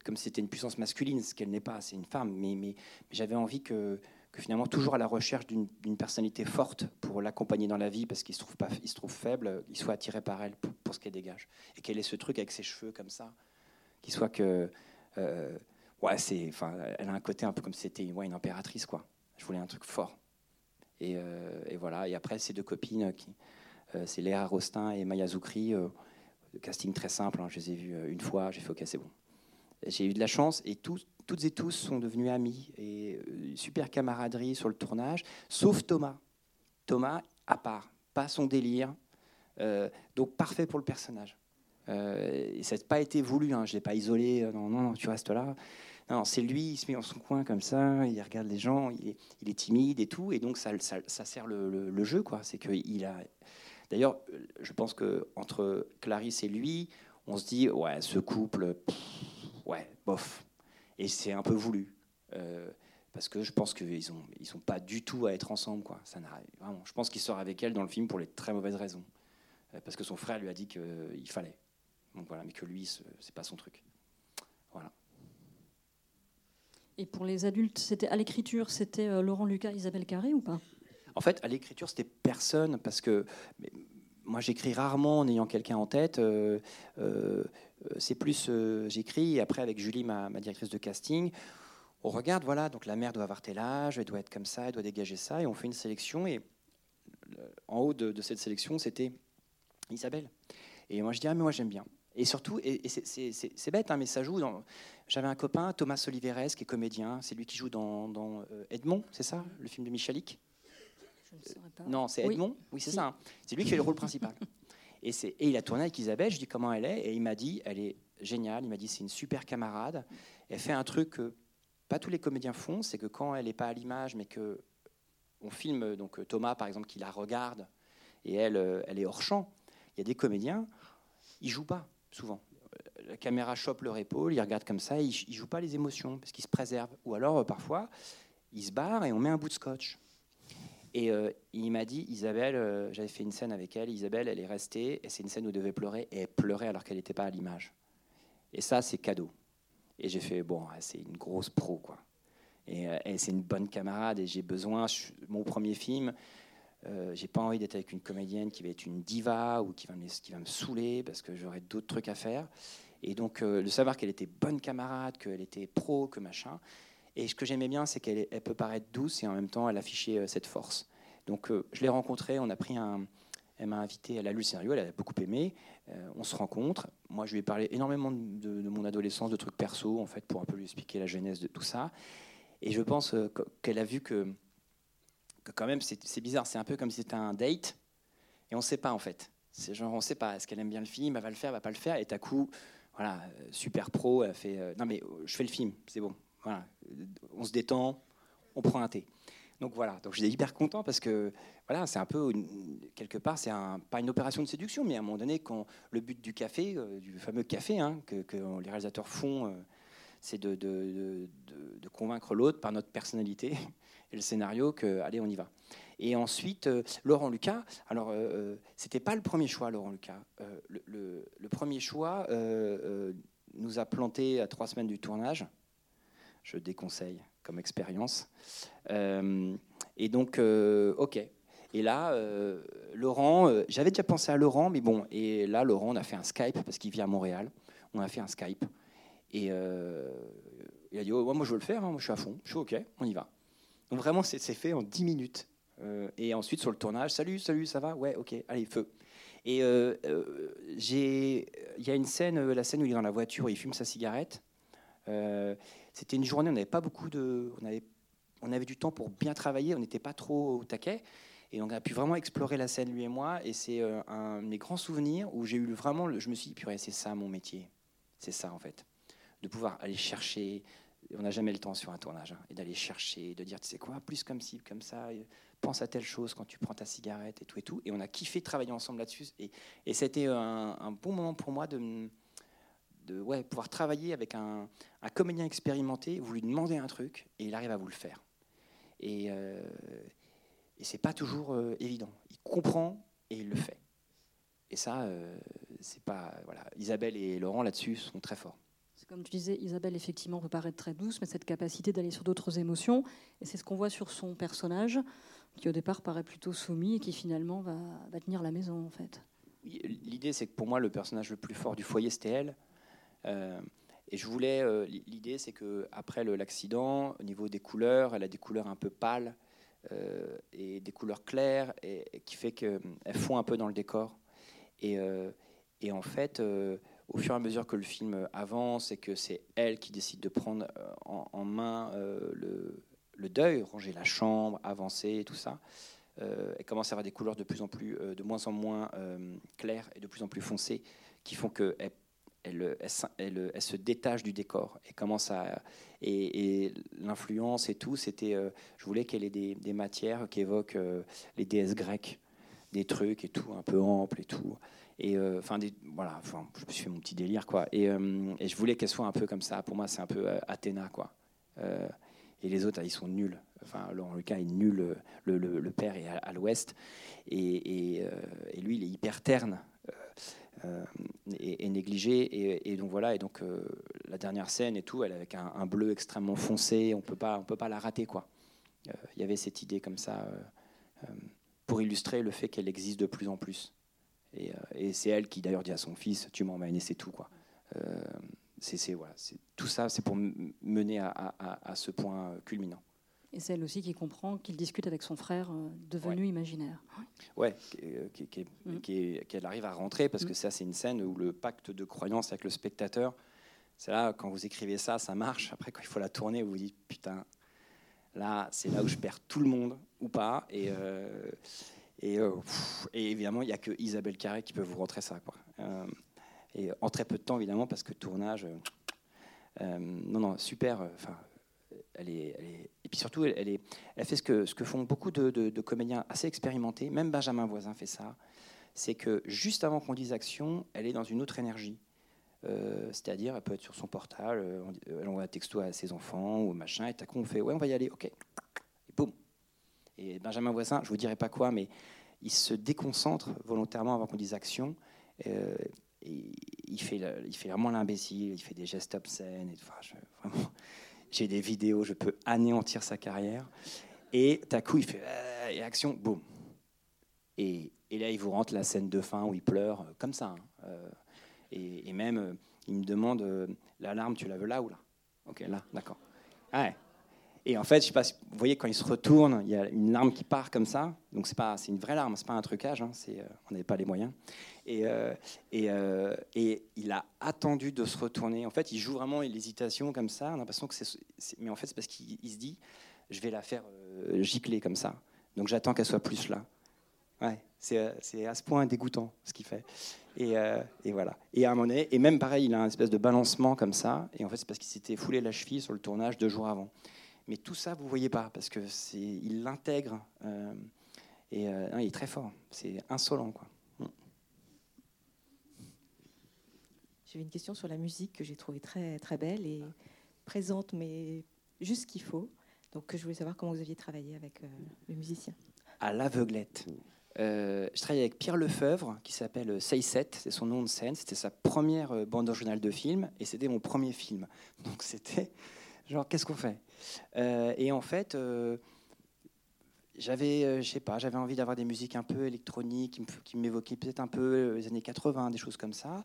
comme si c'était une puissance masculine, ce qu'elle n'est pas. C'est une femme. Mais j'avais envie que finalement toujours à la recherche d'une personnalité forte pour l'accompagner dans la vie parce qu'il se trouve pas, il se trouve faible, il soit attiré par elle pour, ce qu'elle dégage et qu'elle ait ce truc avec ses cheveux comme ça, qu'il soit que euh, ouais c'est, enfin, elle a un côté un peu comme si c'était ouais, une impératrice quoi. Je voulais un truc fort et, euh, voilà et après ces deux copines qui euh, c'est Léa Rostin et Maya Zoukri, casting très simple, hein, je les ai vues une fois, j'ai fait ok c'est bon. J'ai eu de la chance et tout, toutes et tous sont devenus amis et euh, super camaraderie sur le tournage, sauf Thomas. Thomas, à part, pas son délire, euh, donc parfait pour le personnage. Euh, ça n'a pas été voulu, hein, je ne l'ai pas isolé, euh, non, non, tu restes là. Non, c'est lui, il se met dans son coin comme ça, il regarde les gens, il est, timide et tout, et donc ça, sert le, jeu, quoi. C'est qu'il a. D'ailleurs, je pense que entre Clarisse et lui, on se dit, ouais, ce couple, ouais, bof, et c'est un peu voulu. Euh, parce que je pense qu'ils n'ont ils sont pas du tout à être ensemble. Quoi. Ça vraiment. Je pense qu'il sort avec elle dans le film pour les très mauvaises raisons. Euh, parce que son frère lui a dit qu'il fallait. Donc voilà, mais que lui, c'est pas son truc. Voilà. Et pour les adultes, c'était à l'écriture, c'était euh, Laurent Lucas, Isabelle Carré ou pas? En fait, à l'écriture, c'était personne parce que moi, j'écris rarement en ayant quelqu'un en tête. Euh, c'est plus, euh, j'écris, et après avec Julie, ma, directrice de casting, on regarde, voilà, donc la mère doit avoir tel âge, elle doit être comme ça, elle doit dégager ça, et on fait une sélection, et en haut de, cette sélection, c'était Isabelle. Et moi, je dis, ah, mais moi, j'aime bien. Et surtout, et, c'est bête, hein, mais ça joue. J'avais un copain, Thomas Oliveres, qui est comédien. C'est lui qui joue dans, euh, Edmond, c'est ça, le film de Michalik? Je ne saurais pas. Non, c'est Edmond. Oui, c'est ça. Hein. C'est lui qui fait le rôle principal. Et, et, il a tourné avec Isabelle, je dis comment elle est, et il m'a dit, elle est géniale, il m'a dit c'est une super camarade, elle fait un truc que pas tous les comédiens font, c'est que quand elle n'est pas à l'image, mais que on filme donc Thomas par exemple qui la regarde et elle, euh, elle est hors champ. Il y a des comédiens, ils jouent pas souvent. La caméra chope leur épaule, ils regardent comme ça, ils, ils jouent pas les émotions parce qu'ils se préservent. Ou alors euh, parfois ils se barrent et on met un bout de scotch. Et euh, il m'a dit, Isabelle, euh, j'avais fait une scène avec elle, Isabelle, elle est restée, et c'est une scène où elle devait pleurer, et elle pleurait alors qu'elle n'était pas à l'image. Et ça, c'est cadeau. Et j'ai fait, bon, c'est une grosse pro, quoi. Et, euh, c'est une bonne camarade, et j'ai besoin, mon premier film, j'ai pas envie d'être avec une comédienne qui va être une diva ou qui va me, qui va me saouler parce que j'aurai d'autres trucs à faire. Et donc, le savoir qu'elle était bonne camarade, qu'elle était pro, que machin, et ce que j'aimais bien, c'est qu'elle peut paraître douce et en même temps, elle affichait euh, cette force. Donc, euh, je l'ai rencontrée, on a pris un. Elle m'a invité, elle a lu le scénario, elle a beaucoup aimé. Euh, on se rencontre. Moi, je lui ai parlé énormément de, mon adolescence, de trucs perso, en fait, pour un peu lui expliquer la genèse de tout ça. Et je pense qu'elle a vu que, que quand même, c'est bizarre. C'est un peu comme si c'était un date et on ne sait pas, en fait. C'est genre, on ne sait pas. Est-ce qu'elle aime bien le film Elle va le faire, elle va pas le faire. Et à coup, voilà, super pro, elle fait Non, mais je fais le film, c'est bon. On se détend, on prend un thé. Donc voilà, donc j'étais hyper content parce que voilà, c'est un peu quelque part, c'est pas une opération de séduction, mais à un moment donné, quand le but du café, euh, du fameux café hein, que, les réalisateurs font, euh, c'est de, convaincre l'autre par notre personnalité et le scénario que allez, on y va. Et ensuite, euh, Laurent Lucas. Alors, c'était pas le premier choix, Laurent Lucas. Le, le, premier choix nous a planté à trois semaines du tournage. Je déconseille comme expérience. Euh, et donc, euh, ok. Et là, euh, Laurent, j'avais déjà pensé à Laurent, mais bon, et là, Laurent, on a fait un Skype parce qu'il vit à Montréal. On a fait un Skype. Et il a dit, oh, moi, je veux le faire, hein, moi, je suis à fond, je suis ok, on y va. Donc vraiment, c'est fait en 10 minutes. et ensuite, sur le tournage, salut, salut, ça va? Ouais, ok, allez, feu. Et il y a une scène, la scène où il est dans la voiture, il fume sa cigarette. C'était une journée, on n'avait pas beaucoup de, on avait, on avait du temps pour bien travailler, on n'était pas trop au taquet. Et on a pu vraiment explorer la scène, lui et moi. Et c'est euh, un de mes grands souvenirs où j'ai eu vraiment, je me suis dit, purée, c'est ça mon métier. C'est ça, en fait. De pouvoir aller chercher. On n'a jamais le temps sur un tournage. Hein, et d'aller chercher, de dire, tu sais quoi, plus comme ci, comme ça. Pense à telle chose quand tu prends ta cigarette et tout et tout. Et on a kiffé travailler ensemble là-dessus. Et, c'était un, bon moment pour moi de, de ouais, pouvoir travailler avec un, comédien expérimenté, vous lui demandez un truc et il arrive à vous le faire. Et, euh, et c'est pas toujours euh, évident. Il comprend et il le fait. Et ça, euh, c'est pas. Voilà. Isabelle et Laurent là-dessus sont très forts. Comme tu disais, Isabelle, effectivement, peut paraître très douce, mais cette capacité d'aller sur d'autres émotions, et c'est ce qu'on voit sur son personnage, qui au départ paraît plutôt soumis et qui finalement va, va tenir la maison, en fait. L'idée, c'est que pour moi, le personnage le plus fort du foyer, c'était elle. Euh, et je voulais, euh, l'idée, c'est que après l'accident, au niveau des couleurs, elle a des couleurs un peu pâles euh, et des couleurs claires, et, qui fait qu'elles font un peu dans le décor. Et, en fait, au fur et à mesure que le film avance et que c'est elle qui décide de prendre en, main le, deuil, ranger la chambre, avancer, tout ça, elle commence à avoir des couleurs de plus en plus, de moins en moins claires et de plus en plus foncées, qui font qu'elle elle, se détache du décor et commence à et, l'influence et tout c'était euh, je voulais qu'elle ait des, matières qui évoquent euh, les déesses grecques des trucs et tout un peu ample et tout. Et euh, enfin voilà je me suis fait mon petit délire quoi. Et, je voulais qu'elle soit un peu comme ça. Pour moi c'est un peu Athéna quoi. Et les autres ils sont nuls. Enfin Laurent Lucas est nul le, le, père est à, l'ouest. Et, lui il est hyper terne est, négligée. Et, donc voilà, et donc euh, la dernière scène et tout, elle avec un, bleu extrêmement foncé, on peut pas, on peut pas la rater quoi. Euh, il y avait cette idée comme ça pour illustrer le fait qu'elle existe de plus en plus. Et, c'est elle qui d'ailleurs dit à son fils, tu m'emmènes et c'est tout quoi. c'est voilà, tout ça, c'est pour mener à, ce point culminant. Et c'est elle aussi qui comprend qu'il discute avec son frère euh, devenu imaginaire. Ouais, mm. qu'elle arrive à rentrer, parce que mm. ça, c'est une scène où le pacte de croyance avec le spectateur, c'est là, quand vous écrivez ça, ça marche. Après, quand il faut la tourner, vous vous dites, putain, là, c'est là où je perds tout le monde, ou pas. Et, euh, et, euh, et, évidemment, il n'y a que Isabelle Carré qui peut vous rentrer ça. Quoi. et en très peu de temps, évidemment, parce que tournage. non, non, super. Enfin, elle est, et puis surtout, elle, fait ce que, font beaucoup de, comédiens assez expérimentés, même Benjamin Voisin fait ça, c'est que juste avant qu'on dise action, elle est dans une autre énergie. Euh, c'est-à-dire, elle peut être sur son portable, euh, elle envoie un texto à ses enfants ou machin, et à coup on fait ouais, on va y aller, ok, et boum. Et Benjamin Voisin, je vous dirai pas quoi, mais il se déconcentre volontairement avant qu'on dise action. Euh, et il fait, il fait vraiment l'imbécile, il fait des gestes obscènes, et, enfin, vraiment, j'ai des vidéos, je peux anéantir sa carrière. Et d'un coup, il fait euh, action, boum. Et, et, là, il vous rentre la scène de fin où il pleure, euh, comme ça. Hein. Euh, et, même, il me demande l'alarme, tu la veux là ou là? Ok, là, d'accord. Ouais. Et en fait, je sais pas, vous voyez, quand il se retourne, il y a une larme qui part comme ça. Donc, c'est pas, c'est une vraie larme, c'est pas un trucage. Hein, c'est, on n'avait pas les moyens. Et, et, et, il a attendu de se retourner. En fait, il joue vraiment l'hésitation comme ça. On a que c'est, mais en fait, c'est parce qu'il se dit, je vais la faire gicler comme ça. Donc, j'attends qu'elle soit plus là. Ouais, c'est, c'est à ce point dégoûtant ce qu'il fait. Et, et, voilà. Et à un moment donné, et même pareil, il a un espèce de balancement comme ça. Et en fait, c'est parce qu'il s'était foulé la cheville sur le tournage deux jours avant. Mais tout ça, vous voyez pas, parce que c'est, il l'intègre. euh, et euh, non, il est très fort. C'est insolent, quoi. J'ai une question sur la musique que j'ai trouvée très, très belle et présente, mais juste ce qu'il faut. Donc, je voulais savoir comment vous aviez travaillé avec euh, le musicien. À l'aveuglette. Euh, je travaille avec Pierre Lefebvre, qui s'appelle Say Set, c'est son nom de scène. C'était sa première bande originale de film, et c'était mon premier film. Donc c'était genre, qu'est-ce qu'on fait? Euh, Et en fait, euh, j'avais, euh, je sais pas, j'avais envie d'avoir des musiques un peu électroniques, qui m'évoquaient peut-être un peu euh, les années 80, des choses comme ça.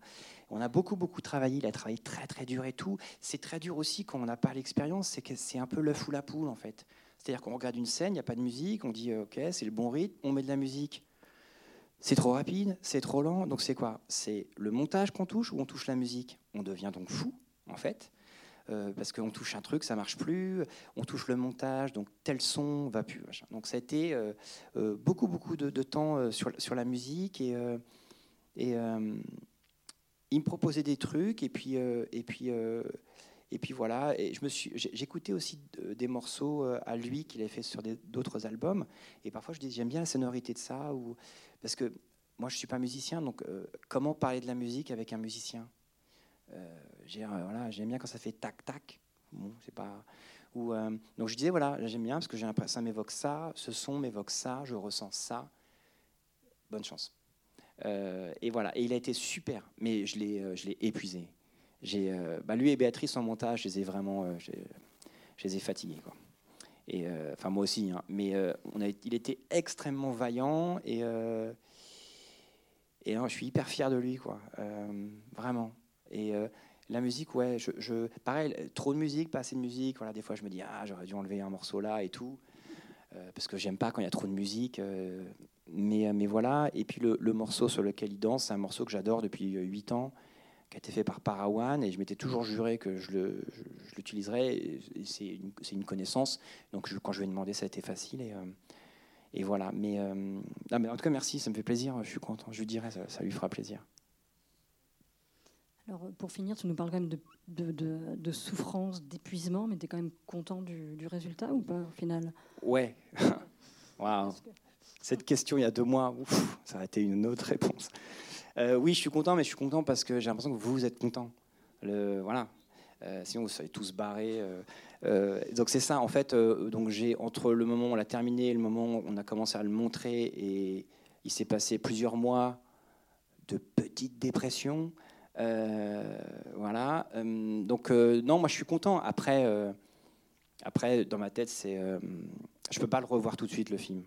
On a beaucoup, beaucoup travaillé. Il a travaillé très, très dur et tout. C'est très dur aussi quand on n'a pas l'expérience. C'est c'est un peu l'œuf ou la poule, en fait. C'est-à-dire qu'on regarde une scène, il n'y a pas de musique, on dit ok, c'est le bon rythme, on met de la musique. C'est trop rapide, c'est trop lent, donc c'est quoi? C'est le montage qu'on touche ou on touche la musique? On devient donc fou, en fait, euh, parce qu'on touche un truc, ça marche plus, on touche le montage, donc tel son va plus. Donc ça a été euh, euh, beaucoup, beaucoup de, temps sur, la musique et, il me proposait des trucs et puis, et puis et puis voilà, et je me suis, j'écoutais aussi de- des morceaux à lui qu'il avait fait sur d'autres albums. Et parfois je dis j'aime bien la sonorité de ça, ou parce que moi je suis pas musicien, donc comment parler de la musique avec un musicien? J'ai- euh, voilà, J'aime bien quand ça fait tac tac. Bon, c'est pas. Ou, euh, donc je disais voilà, j'aime bien parce que j'ai l'impression ça m'évoque ça, ce son m'évoque ça, je ressens ça. Bonne chance. Euh, et voilà, et il a été super, mais je l'ai, je l'ai épuisé. J'ai, bah, lui et Béatrice en montage, je les ai vraiment, je les ai fatigués. Quoi. Et enfin moi aussi, hein. mais on a, il était extrêmement vaillant et et je suis hyper fier de lui, quoi, vraiment. Et la musique, ouais, je, pareil, trop de musique, pas assez de musique. Voilà, des fois je me dis ah j'aurais dû enlever un morceau là et tout, euh, parce que j'aime pas quand il y a trop de musique. euh, mais, mais voilà. Et puis le, morceau sur lequel il danse, c'est un morceau que j'adore depuis 8 ans qui a été fait par Parawan et je m'étais toujours juré que je, l'utiliserais. C'est une, connaissance, donc quand je lui ai demandé, ça a été facile et, euh, et voilà. Mais, euh, non, mais en tout cas, merci, ça me fait plaisir. Je suis content. Je lui dirai, ça lui fera plaisir. Alors, pour finir, tu nous parles quand même de, de, de- de souffrance, d'épuisement, mais tu es quand même content du, du résultat ou pas au final? Ouais. Waouh. Cette question il y a deux mois, ouf, ça aurait été une autre réponse. Euh, oui, je suis content, mais je suis content parce que j'ai l'impression que vous êtes content. Le, voilà. Euh, sinon, vous seriez tous barrés. euh, euh, donc c'est ça, en fait. euh, donc j'ai entre le moment où on l'a terminé et le moment où on a commencé à le montrer, et il s'est passé plusieurs mois de petite dépression. Euh, voilà. Euh, donc euh, non, moi je suis content. Après, après dans ma tête, c'est, je peux pas le revoir tout de suite le film.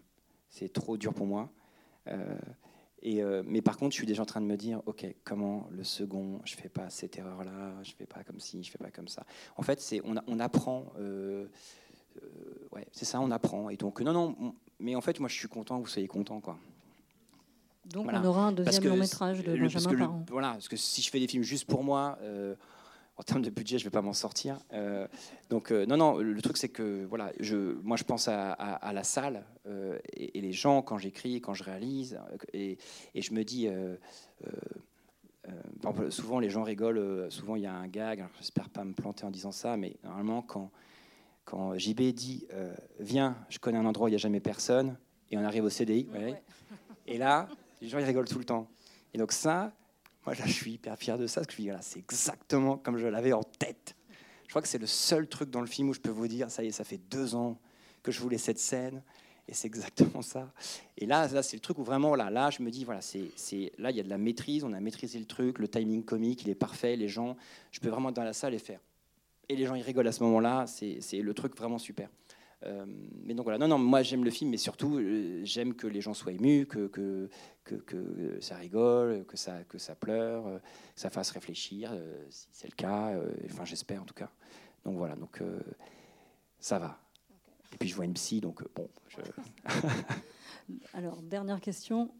C'est trop dur pour moi. Et, mais par contre, je suis déjà en train de me dire, ok, comment le second, je fais pas cette erreur-là, je fais pas comme ci, je fais pas comme ça. En fait, c'est on, apprend. ouais, c'est ça, on apprend. Et donc non, non. on- mais en fait, moi, je suis content vous soyez content, quoi. Donc, Voilà. on aura un deuxième long métrage de le- Benjamin le- Parent. Voilà, parce que si je fais des films juste pour moi, euh, en termes de budget, je vais pas m'en sortir. Euh, donc euh, non, non, le truc c'est que voilà, je, moi je pense à, à- à la salle et, et les gens quand j'écris, quand je réalise, et, et je me dis. exemple, souvent les gens rigolent, souvent il y a un gag, j'espère pas me planter en disant ça, mais normalement quand, quand JB dit Viens, je connais un endroit où il n'y a jamais personne, et on arrive au CDI, et là, les gens ils rigolent tout le temps. Et donc ça, moi là, je suis hyper fier de ça, parce que je me dis, voilà, c'est exactement comme je l'avais en tête. Je crois que c'est le seul truc dans le film où je peux vous dire, ça y est, ça fait deux ans que je voulais cette scène, et c'est exactement ça. Et là, là c'est le truc où vraiment, là, là je me dis, voilà, c'est, là, il y a de la maîtrise, on a maîtrisé le truc, le timing comique, il est parfait, les gens, je peux vraiment être dans la salle et faire. Et les gens, ils rigolent à ce moment-là, c'est le truc vraiment super. Euh, mais donc voilà, non, non, moi j'aime le film, mais surtout euh, j'aime que les gens soient émus, que, que, que, que ça rigole, que ça, que ça pleure, euh, que ça fasse réfléchir, euh, si c'est le cas, euh, enfin j'espère en tout cas. Donc voilà, donc euh, ça va. Et puis je vois une psy, donc euh, bon. Je... Alors, dernière question.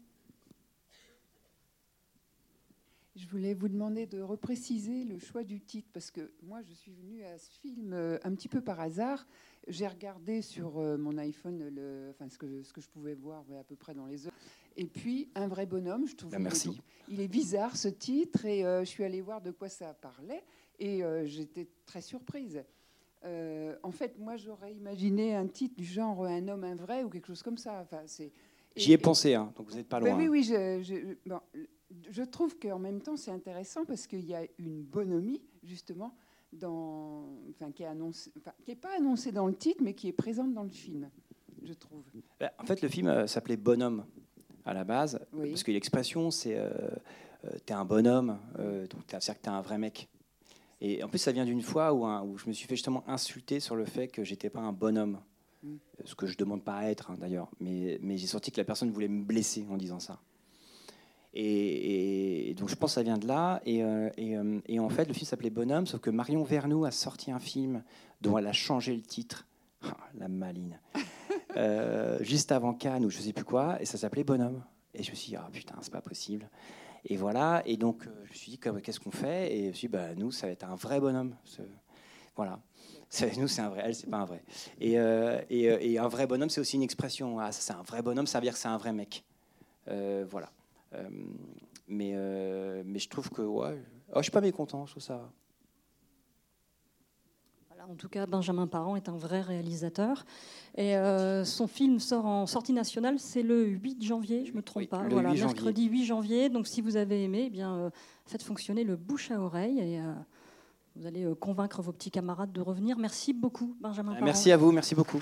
Je voulais vous demander de repréciser le choix du titre, parce que moi, je suis venue à ce film un petit peu par hasard. J'ai regardé sur euh, mon iPhone le, enfin, ce, que, ce que je pouvais voir à peu près dans les heures. Et puis, Un vrai bonhomme, je trouve. Ben, merci. il est bizarre ce titre, et euh, je suis allée voir de quoi ça parlait, et euh, j'étais très surprise. Euh, en fait, moi, j'aurais imaginé un titre du genre Un homme, un vrai ou quelque chose comme ça. Enfin, c'est. J'y ai pensé, hein, donc vous n'êtes pas Ben loin. oui, oui, je, je- bon, je trouve qu'en même temps, c'est intéressant parce qu'il y a une bonhomie, justement, dans, enfin, qui est annoncée, enfin, qui est pas annoncée dans le titre, mais qui est présente dans le film, je trouve. Bah, En fait, le film euh, s'appelait Bonhomme à la base, Oui. parce que l'expression, c'est euh, euh, t'es un bonhomme, euh, donc c'est-à-dire que t'es un vrai mec. Et en plus, ça vient d'une fois où, un- où je me suis fait justement insulter sur le fait que j'étais pas un bonhomme. Mm. Ce que je demande pas à être, hein, d'ailleurs. Mais, mais j'ai senti que la personne voulait me blesser en disant ça. Et, et donc je pense que ça vient de là. Et, euh, et, euh, et en fait, le film s'appelait Bonhomme, sauf que Marion Vernou a sorti un film dont elle a changé le titre. Ah, la maline. Euh, juste avant Cannes ou je sais plus quoi, et ça s'appelait Bonhomme. Et je me suis dit, ah putain, c'est pas possible. Et voilà, et donc je me suis dit, qu'est-ce qu'on fait? Et je me suis dit, bah, nous, ça va être un vrai bonhomme. Ce- Voilà. Nous, c'est un vrai, elle, c'est pas un vrai. Et, un vrai bonhomme, c'est aussi une expression. Ah, c'est un vrai bonhomme, ça veut dire que c'est un vrai mec. Voilà. Euh, mais, euh, mais je trouve que, ouais, oh, je suis pas mécontent, je trouve ça. En tout cas, Benjamin Parent est un vrai réalisateur. Et euh, son film sort en sortie nationale, c'est le 8 janvier, je ne me trompe Oui, pas. voilà, 8 janvier. mercredi 8 janvier. Donc si vous avez aimé, eh bien, euh, faites fonctionner le bouche à oreille et euh, vous allez convaincre vos petits camarades de revenir. Merci beaucoup, Benjamin Parent. Merci à vous, merci beaucoup.